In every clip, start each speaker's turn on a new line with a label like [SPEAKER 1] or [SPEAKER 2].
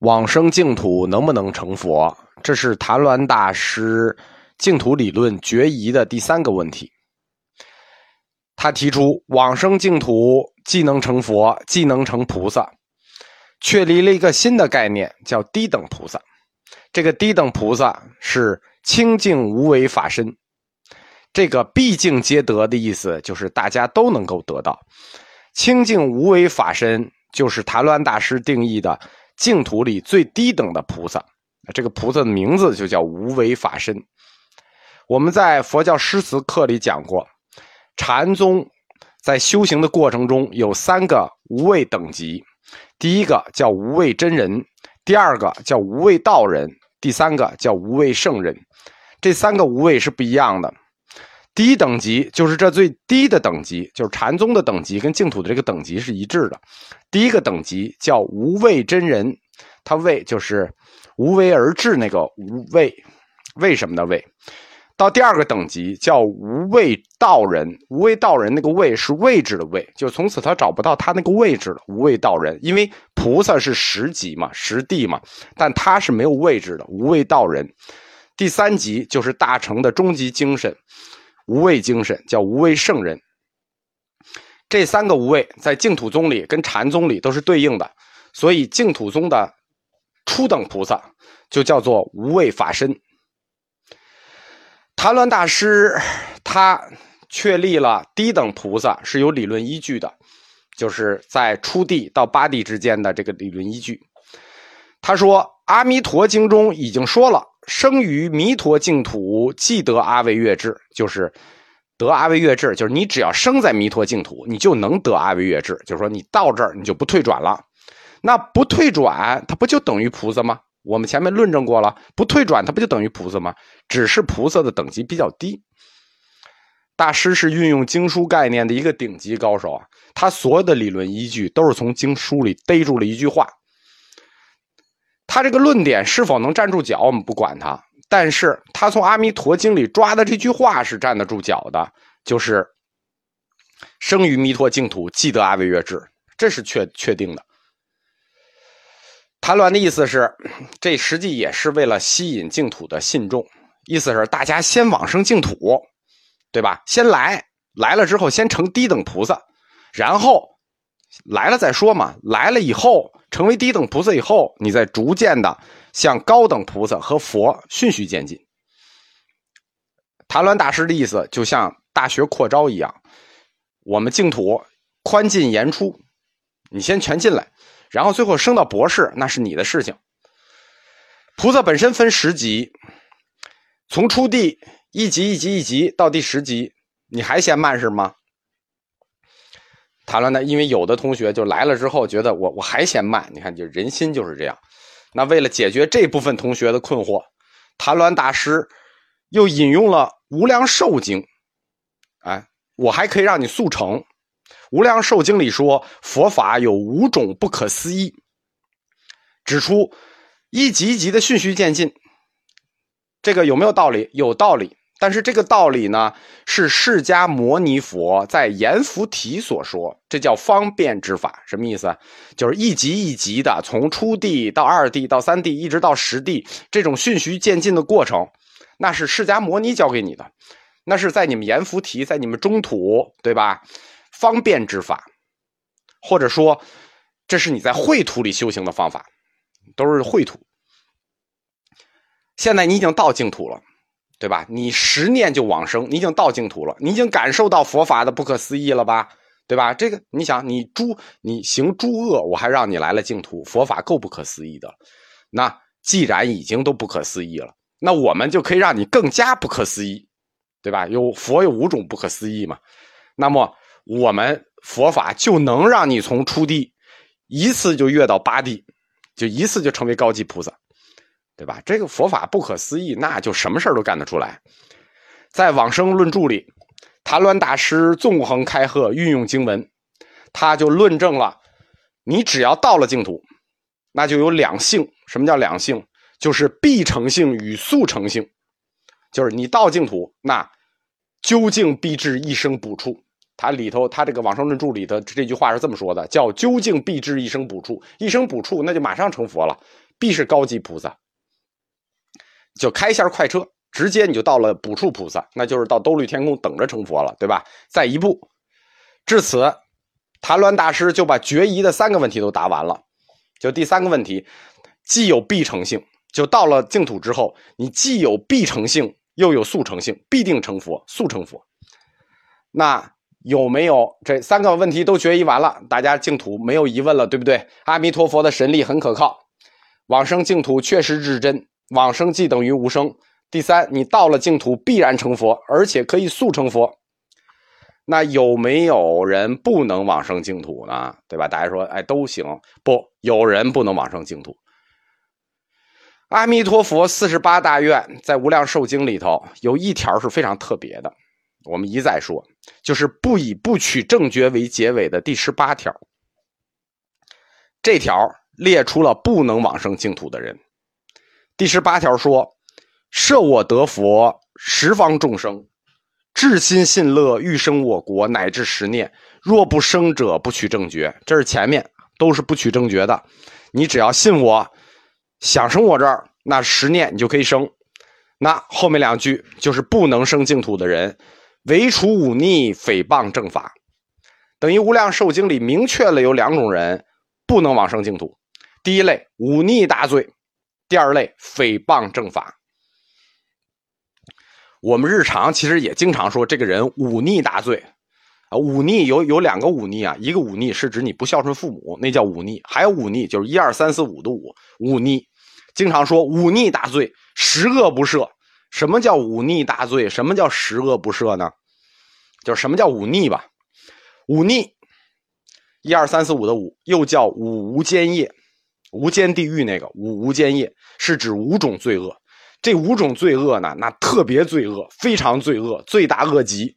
[SPEAKER 1] 往生净土能不能成佛？这是谭鸾大师净土理论决疑的第三个问题。他提出往生净土既能成佛，既能成菩萨，确立了一个新的概念，叫低等菩萨。这个低等菩萨是清净无为法身。这个毕竟皆得的意思，就是大家都能够得到清净无为法身，就是谭鸾大师定义的净土里最低等的菩萨。这个菩萨的名字就叫无为法身。我们在佛教诗词课里讲过，禅宗在修行的过程中有三个无畏等级，第一个叫无畏真人，第二个叫无畏道人，第三个叫无畏圣人。这三个无畏是不一样的。第一等级就是这最低的等级，就是禅宗的等级跟净土的这个等级是一致的。第一个等级叫无畏真人，他畏就是无为而治那个无畏，为什么的畏？到第二个等级叫无畏道人，无畏道人那个位是位置的位，就从此他找不到他那个位置了。无畏道人，因为菩萨是十级嘛，实地嘛，但他是没有位置的。无畏道人，第三级就是大成的终极精神。无畏精神叫无畏圣人，这三个无畏在净土宗里跟禅宗里都是对应的，所以净土宗的初等菩萨就叫做无畏法身。谭鸾大师他确立了低等菩萨是有理论依据的，就是在初地到八地之间的这个理论依据。他说《阿弥陀经》中已经说了。生于弥陀净土，即得阿惟越智，就是得阿惟越智，就是你只要生在弥陀净土，你就能得阿惟越智。就是说，你到这儿你就不退转了。那不退转，它不就等于菩萨吗？我们前面论证过了，不退转，它不就等于菩萨吗？只是菩萨的等级比较低。大师是运用经书概念的一个顶级高手啊，他所有的理论依据都是从经书里逮住了一句话。他这个论点是否能站住脚，我们不管他。但是他从《阿弥陀经》里抓的这句话是站得住脚的，就是“生于弥陀净土，即得阿惟越智”，这是确确定的。谭鸾的意思是，这实际也是为了吸引净土的信众，意思是大家先往生净土，对吧？先来，来了之后先成低等菩萨，然后来了再说嘛。来了以后。成为低等菩萨以后，你再逐渐的向高等菩萨和佛循序渐进。谭鸾大师的意思就像大学扩招一样，我们净土宽进严出，你先全进来，然后最后升到博士，那是你的事情。菩萨本身分十级，从初地一级一级一级到第十级，你还嫌慢是吗？谈了呢，因为有的同学就来了之后觉得我我还嫌慢，你看就人心就是这样。那为了解决这部分同学的困惑，谭鸾大师又引用了《无量寿经》，哎，我还可以让你速成。《无量寿经》里说佛法有五种不可思议，指出一级一级的循序渐进，这个有没有道理？有道理。但是这个道理呢，是释迦牟尼佛在阎浮提所说，这叫方便之法，什么意思？就是一级一级的，从初地到二地到三地，一直到十地，这种循序渐进的过程，那是释迦牟尼教给你的，那是在你们阎浮提，在你们中土，对吧？方便之法，或者说，这是你在秽土里修行的方法，都是秽土。现在你已经到净土了。对吧？你十念就往生，你已经到净土了，你已经感受到佛法的不可思议了吧？对吧？这个你想，你诸你行诸恶，我还让你来了净土，佛法够不可思议的。那既然已经都不可思议了，那我们就可以让你更加不可思议，对吧？有佛有五种不可思议嘛？那么我们佛法就能让你从初地一次就跃到八地，就一次就成为高级菩萨。对吧？这个佛法不可思议，那就什么事儿都干得出来。在《往生论著》里，谭鸾大师纵横开鹤，运用经文，他就论证了：你只要到了净土，那就有两性。什么叫两性？就是必成性与速成性。就是你到净土，那究竟必至一生补处。他里头，他这个《往生论著》里的这句话是这么说的：叫究竟必至一生补处，一生补处，那就马上成佛了。必是高级菩萨，就开一下快车，直接你就到了补处菩萨，那就是到兜率天宫等着成佛了，对吧？再一步，至此，谭鸾大师就把决疑的三个问题都答完了。就第三个问题，既有必成性，就到了净土之后，你既有必成性，又有速成性，必定成佛，速成佛。那有没有这三个问题都决疑完了？大家净土没有疑问了，对不对？阿弥陀佛的神力很可靠，往生净土确实至真，往生即等于无生。第三，你到了净土必然成佛，而且可以速成佛。那有没有人不能往生净土呢？对吧？大家说，哎，都行。不，有人不能往生净土。阿弥陀佛四十八大愿在《无量寿经》里头有一条是非常特别的，我们一再说，就是不以不取正觉为结尾的第十八条。这条列出了不能往生净土的人。第十八条说：“设我得佛，十方众生。”至心信乐，欲生我国，乃至十念。若不生者，不取正觉。这是前面都是不取正觉的。你只要信我，想生我这儿，那十念你就可以生。那后面两句就是不能生净土的人，唯除忤逆、诽谤正法。等于《无量寿经》里明确了有两种人不能往生净土：第一类忤逆大罪，第二类诽谤正法。我们日常其实也经常说这个人忤逆大罪，啊，忤逆有有两个忤逆啊，一个忤逆是指你不孝顺父母，那叫忤逆；还有忤逆就是一二三四五的忤，忤逆。经常说忤逆大罪，十恶不赦。什么叫忤逆大罪？什么叫十恶不赦呢？就是什么叫忤逆吧？忤逆，一二三四五的五，又叫五无间业，无间地狱那个五无间业，是指五种罪恶。这五种罪恶呢，那特别罪恶，非常罪恶，罪大恶极，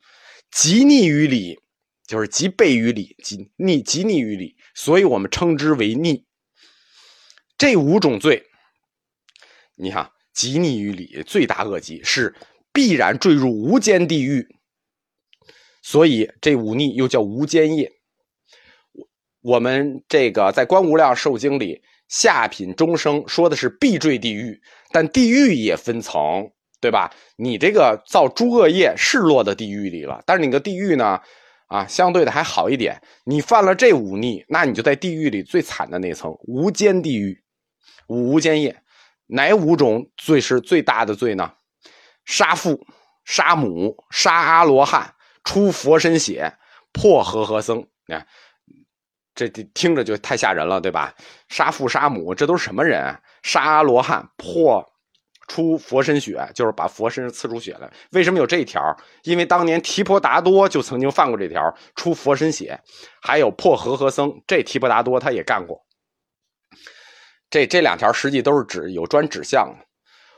[SPEAKER 1] 极逆于理，就是极背于理，极逆极逆于理，所以我们称之为逆。这五种罪，你看，极逆于理，罪大恶极，是必然坠入无间地狱，所以这五逆又叫无间业。我我们这个在《观无量寿经》里。下品中生说的是必坠地狱，但地狱也分层，对吧？你这个造诸恶业是落到地狱里了，但是你个地狱呢，啊，相对的还好一点。你犯了这五逆，那你就在地狱里最惨的那层无间地狱，五无间业，哪五种罪是最大的罪呢？杀父、杀母、杀阿罗汉、出佛身血、破和合僧，你看。这这听着就太吓人了，对吧？杀父杀母，这都是什么人？杀阿罗汉，破出佛身血，就是把佛身刺出血来。为什么有这一条？因为当年提婆达多就曾经犯过这条，出佛身血。还有破和合僧，这提婆达多他也干过。这这两条实际都是指有专指向的。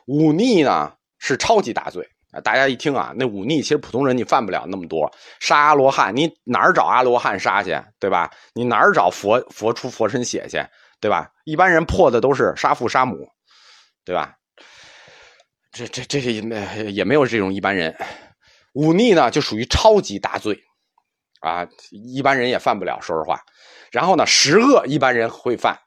[SPEAKER 1] 忤逆呢是超级大罪。大家一听啊，那忤逆其实普通人你犯不了那么多。杀阿罗汉，你哪儿找阿罗汉杀去，对吧？你哪儿找佛佛出佛身血去，对吧？一般人破的都是杀父杀母，对吧？这这这也也没有这种一般人。忤逆呢，就属于超级大罪啊，一般人也犯不了。说实话，然后呢，十恶一般人会犯，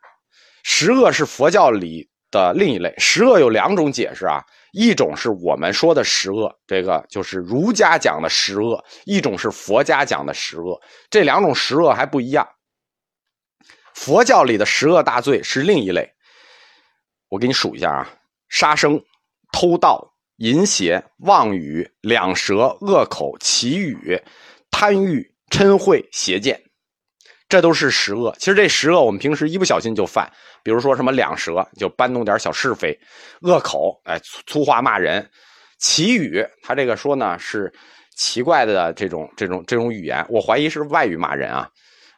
[SPEAKER 1] 十恶是佛教里的另一类。十恶有两种解释啊。一种是我们说的十恶，这个就是儒家讲的十恶；一种是佛家讲的十恶，这两种十恶还不一样。佛教里的十恶大罪是另一类，我给你数一下啊：杀生、偷盗、淫邪、妄语、两舌、恶口、绮语、贪欲、嗔恚、邪见。这都是十恶，其实这十恶我们平时一不小心就犯，比如说什么两舌就搬弄点小是非，恶口哎粗话骂人，奇语他这个说呢是奇怪的这种这种这种语言，我怀疑是外语骂人啊。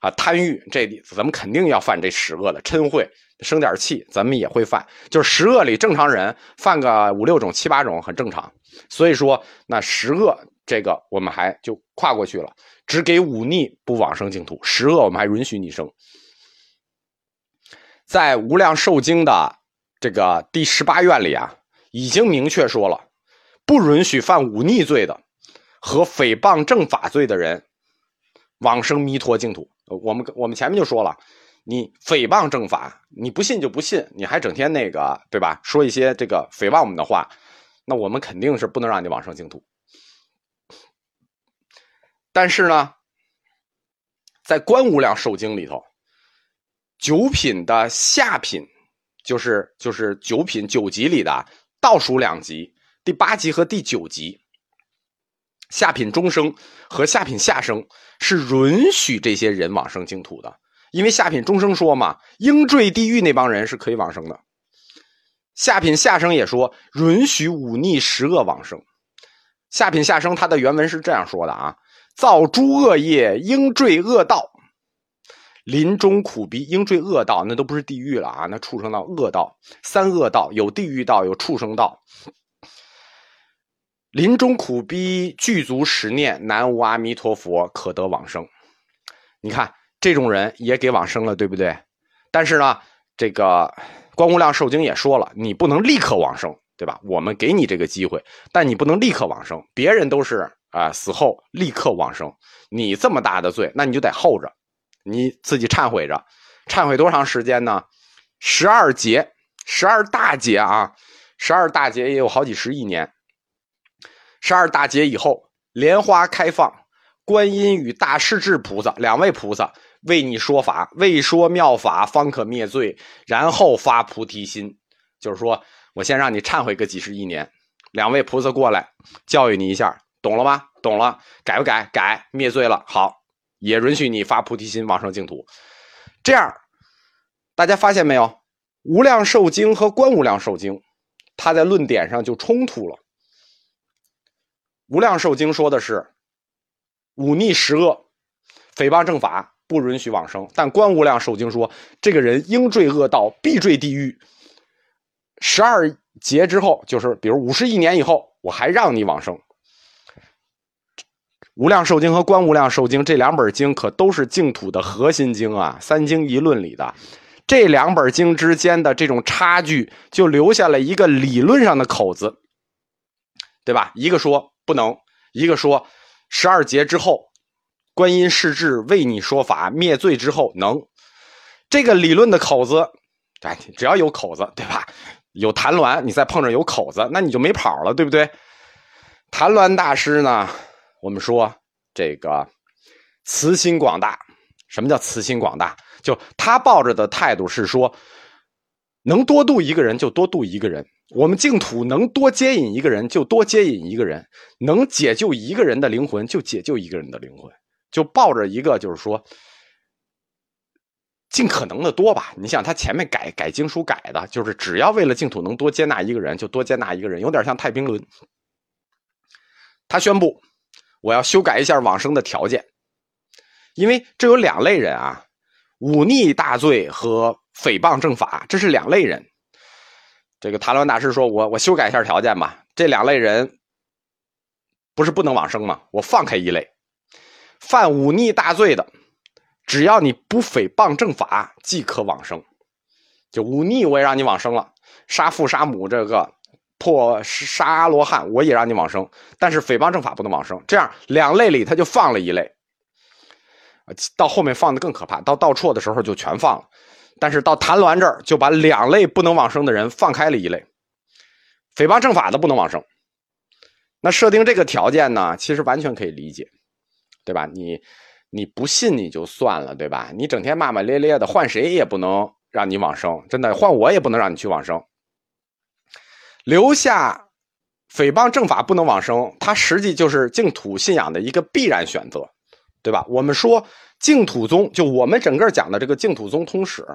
[SPEAKER 1] 啊贪欲这咱们肯定要犯这十恶的，嗔恚生点气咱们也会犯，就是十恶里正常人犯个五六种七八种很正常，所以说那十恶这个我们还就跨过去了。只给忤逆不往生净土，十恶我们还允许你生。在《无量寿经》的这个第十八愿里啊，已经明确说了，不允许犯忤逆罪的和诽谤正法罪的人往生弥陀净土。我们我们前面就说了，你诽谤正法，你不信就不信，你还整天那个，对吧？说一些这个诽谤我们的话，那我们肯定是不能让你往生净土。但是呢，在《观无量寿经》里头，九品的下品，就是就是九品九级里的倒数两级，第八级和第九级，下品中生和下品下生是允许这些人往生净土的。因为下品中生说嘛，应坠地狱那帮人是可以往生的。下品下生也说允许忤逆十恶往生。下品下生他的原文是这样说的啊：造诸恶业，应坠恶道；临终苦逼，应坠恶道，那都不是地狱了啊，那畜生道、恶道、三恶道，有地狱道，有畜生道。临终苦逼，具足十念，南无阿弥陀佛，可得往生。你看。这种人也给往生了，对不对？但是呢，这个《观无量寿经》也说了，你不能立刻往生，对吧？我们给你这个机会，但你不能立刻往生。别人都是啊，死后立刻往生，你这么大的罪，那你就得候着，你自己忏悔着，忏悔多长时间呢？十二劫，十二大劫啊，十二大劫也有好几十亿年。十二大劫以后，莲花开放，观音与大势至菩萨两位菩萨。为你说法，为说妙法，方可灭罪，然后发菩提心。就是说，我先让你忏悔个几十亿年，两位菩萨过来教育你一下，懂了吗？懂了，改不改？改，灭罪了。好，也允许你发菩提心，往生净土。这样，大家发现没有？《无量寿经》和《观无量寿经》，它在论点上就冲突了。《无量寿经》说的是忤逆十恶，诽谤正法。不允许往生，但观无量寿经说，这个人应坠恶道，必坠地狱。十二劫之后，就是比如五十亿年以后，我还让你往生。无量寿经和观无量寿经这两本经可都是净土的核心经啊，三经一论里的这两本经之间的这种差距，就留下了一个理论上的口子，对吧？一个说不能，一个说十二劫之后。观音世智为你说法灭罪之后能，这个理论的口子，哎，只要有口子，对吧？有谭鸾，你再碰着有口子，那你就没跑了，对不对？谭鸾大师呢？我们说这个慈心广大，什么叫慈心广大？就他抱着的态度是说，能多度一个人就多度一个人，我们净土能多接引一个人就多接引一个人，能解救一个人的灵魂就解救一个人的灵魂。就抱着一个，就是说，尽可能的多吧。你想，他前面改改经书改的，就是只要为了净土能多接纳一个人，就多接纳一个人，有点像太平轮。他宣布，我要修改一下往生的条件，因为这有两类人啊，忤逆大罪和诽谤正法，这是两类人。这个谭鸾大师说：“我我修改一下条件吧，这两类人不是不能往生吗？我放开一类。”犯忤逆大罪的，只要你不诽谤正法，即可往生。就忤逆，我也让你往生了；杀父杀母，这个破杀罗汉，我也让你往生。但是诽谤正法不能往生。这样两类里，他就放了一类。到后面放的更可怕，到道绰的时候就全放了。但是到谭鸾这儿，就把两类不能往生的人放开了一类，诽谤正法的不能往生。那设定这个条件呢，其实完全可以理解。对吧？你你不信你就算了，对吧？你整天骂骂咧咧的，换谁也不能让你往生，真的，换我也不能让你去往生。留下诽谤正法不能往生，它实际就是净土信仰的一个必然选择，对吧？我们说净土宗，就我们整个讲的这个净土宗通史，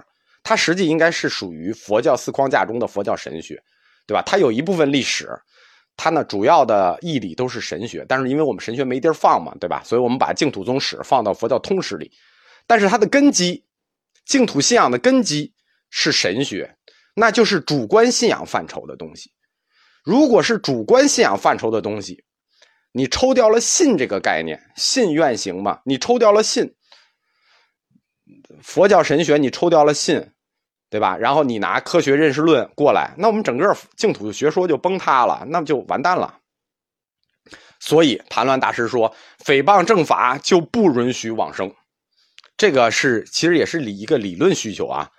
[SPEAKER 1] 它实际应该是属于佛教四框架中的佛教神学，对吧？它有一部分历史。它呢，主要的义理都是神学，但是因为我们神学没地儿放嘛，对吧？所以我们把净土宗史放到佛教通史里。但是它的根基，净土信仰的根基是神学，那就是主观信仰范畴的东西。如果是主观信仰范畴的东西，你抽掉了信这个概念，信愿行嘛？你抽掉了信，佛教神学你抽掉了信。对吧？然后你拿科学认识论过来，那我们整个净土学说就崩塌了，那就完蛋了。所以谭乱大师说，诽谤正法就不允许往生。这个是其实也是理一个理论需求啊。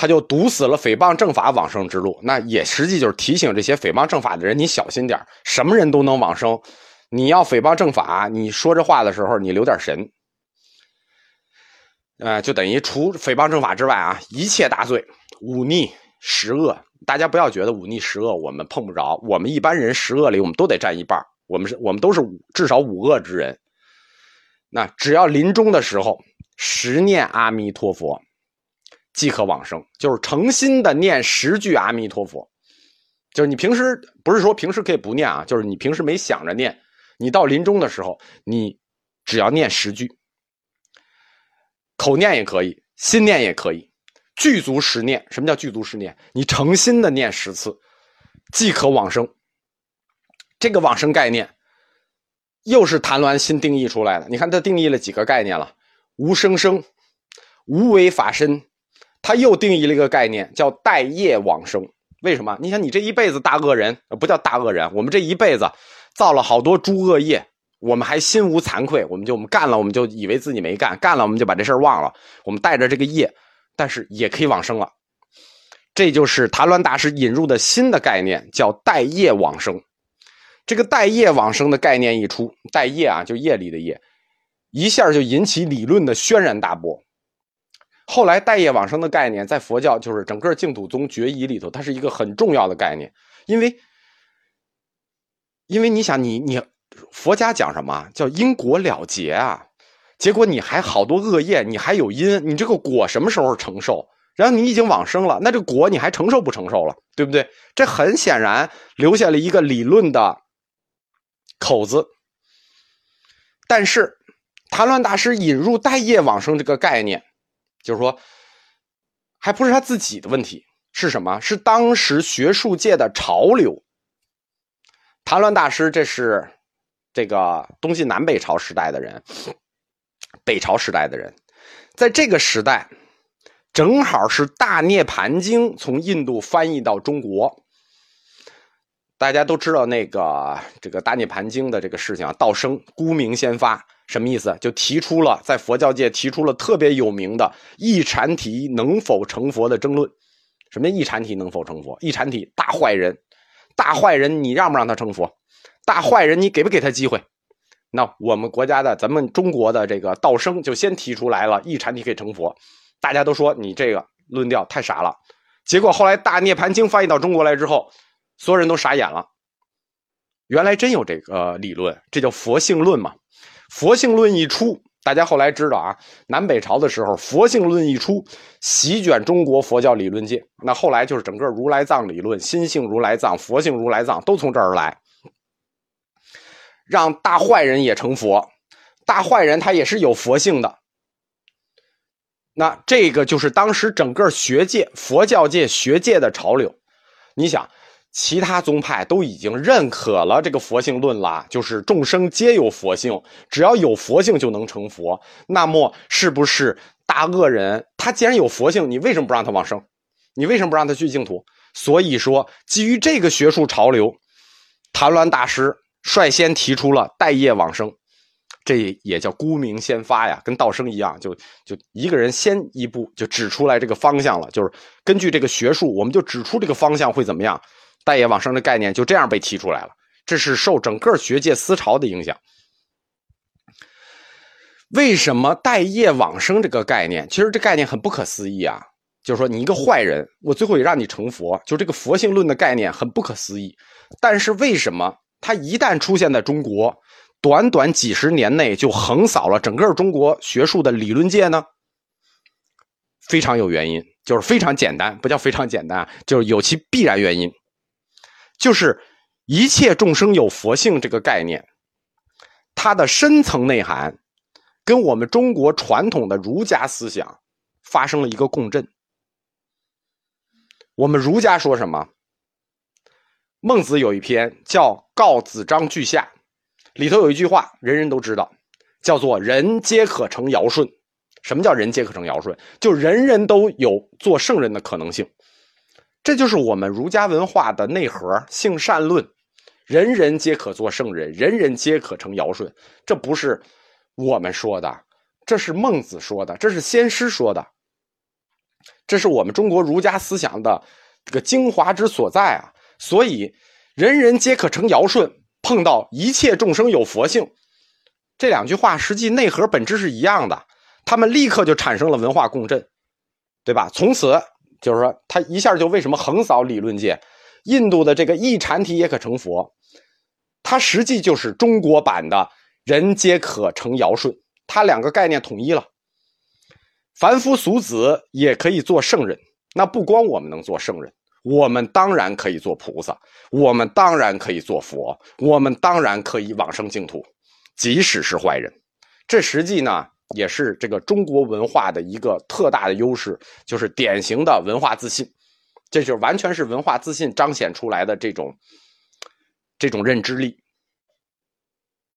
[SPEAKER 1] 他就堵死了诽谤正法往生之路，那也实际就是提醒这些诽谤正法的人，你小心点什么人都能往生，你要诽谤正法，你说这话的时候你留点神。呃，就等于除诽谤正法之外啊，一切大罪、忤逆、十恶，大家不要觉得忤逆十恶我们碰不着，我们一般人十恶里我们都得占一半，我们是我们都是至少五恶之人。那只要临终的时候十念阿弥陀佛，即可往生，就是诚心的念十句阿弥陀佛。就是你平时不是说平时可以不念啊，就是你平时没想着念，你到临终的时候，你只要念十句。口念也可以，心念也可以，具足十念。什么叫具足十念？你诚心的念十次，即可往生。这个往生概念，又是谭鸾新定义出来的。你看他定义了几个概念了：无生生、无为法身。他又定义了一个概念，叫待业往生。为什么？你想，你这一辈子大恶人，不叫大恶人，我们这一辈子造了好多诸恶业。我们还心无惭愧，我们就我们干了，我们就以为自己没干，干了我们就把这事儿忘了。我们带着这个业，但是也可以往生了。这就是谭鸾大师引入的新的概念，叫带业往生。这个带业往生的概念一出，带业啊，就业力的业，一下就引起理论的轩然大波。后来带业往生的概念，在佛教就是整个净土宗决疑里头，它是一个很重要的概念，因为因为你想，你你。佛家讲什么叫因果了结啊？结果你还好多恶业，你还有因，你这个果什么时候承受？然后你已经往生了，那这果你还承受不承受了？对不对？这很显然留下了一个理论的口子。但是谭乱大师引入待业往生这个概念，就是说，还不是他自己的问题，是什么？是当时学术界的潮流。谭乱大师这是。这个东晋南北朝时代的人，北朝时代的人，在这个时代，正好是《大涅盘经》从印度翻译到中国。大家都知道那个这个《大涅盘经》的这个事情啊，道生孤名先发，什么意思？就提出了在佛教界提出了特别有名的一禅体能否成佛的争论。什么叫一禅体能否成佛？一禅体大坏人，大坏人，你让不让他成佛？大坏人，你给不给他机会？那我们国家的，咱们中国的这个道生就先提出来了，一禅体可以成佛。大家都说你这个论调太傻了。结果后来《大涅盘经》翻译到中国来之后，所有人都傻眼了。原来真有这个理论，这叫佛性论嘛。佛性论一出，大家后来知道啊，南北朝的时候，佛性论一出，席卷中国佛教理论界。那后来就是整个如来藏理论、心性如来藏、佛性如来藏都从这儿来。让大坏人也成佛，大坏人他也是有佛性的。那这个就是当时整个学界、佛教界、学界的潮流。你想，其他宗派都已经认可了这个佛性论了，就是众生皆有佛性，只要有佛性就能成佛。那么，是不是大恶人他既然有佛性，你为什么不让他往生？你为什么不让他去净土？所以说，基于这个学术潮流，谭鸾大师。率先提出了待业往生，这也叫孤名先发呀，跟道生一样，就就一个人先一步就指出来这个方向了，就是根据这个学术，我们就指出这个方向会怎么样，待业往生的概念就这样被提出来了。这是受整个学界思潮的影响。为什么待业往生这个概念？其实这概念很不可思议啊，就是说你一个坏人，我最后也让你成佛，就这个佛性论的概念很不可思议。但是为什么？它一旦出现在中国，短短几十年内就横扫了整个中国学术的理论界呢？非常有原因，就是非常简单，不叫非常简单，就是有其必然原因，就是一切众生有佛性这个概念，它的深层内涵跟我们中国传统的儒家思想发生了一个共振。我们儒家说什么？孟子有一篇叫《告子章句下》，里头有一句话，人人都知道，叫做“人皆可成尧舜”。什么叫“人皆可成尧舜”？就人人都有做圣人的可能性。这就是我们儒家文化的内核——性善论。人人皆可做圣人，人人皆可成尧舜。这不是我们说的，这是孟子说的，这是先师说的，这是我们中国儒家思想的这个精华之所在啊！所以，人人皆可成尧舜，碰到一切众生有佛性，这两句话实际内核本质是一样的，他们立刻就产生了文化共振，对吧？从此就是说，他一下就为什么横扫理论界？印度的这个一禅体也可成佛，它实际就是中国版的人皆可成尧舜。它两个概念统一了，凡夫俗子也可以做圣人。那不光我们能做圣人，我们当然可以做菩萨，我们当然可以做佛，我们当然可以往生净土，即使是坏人。这实际呢，也是这个中国文化的一个特大的优势，就是典型的文化自信。这就完全是文化自信彰显出来的这种这种认知力。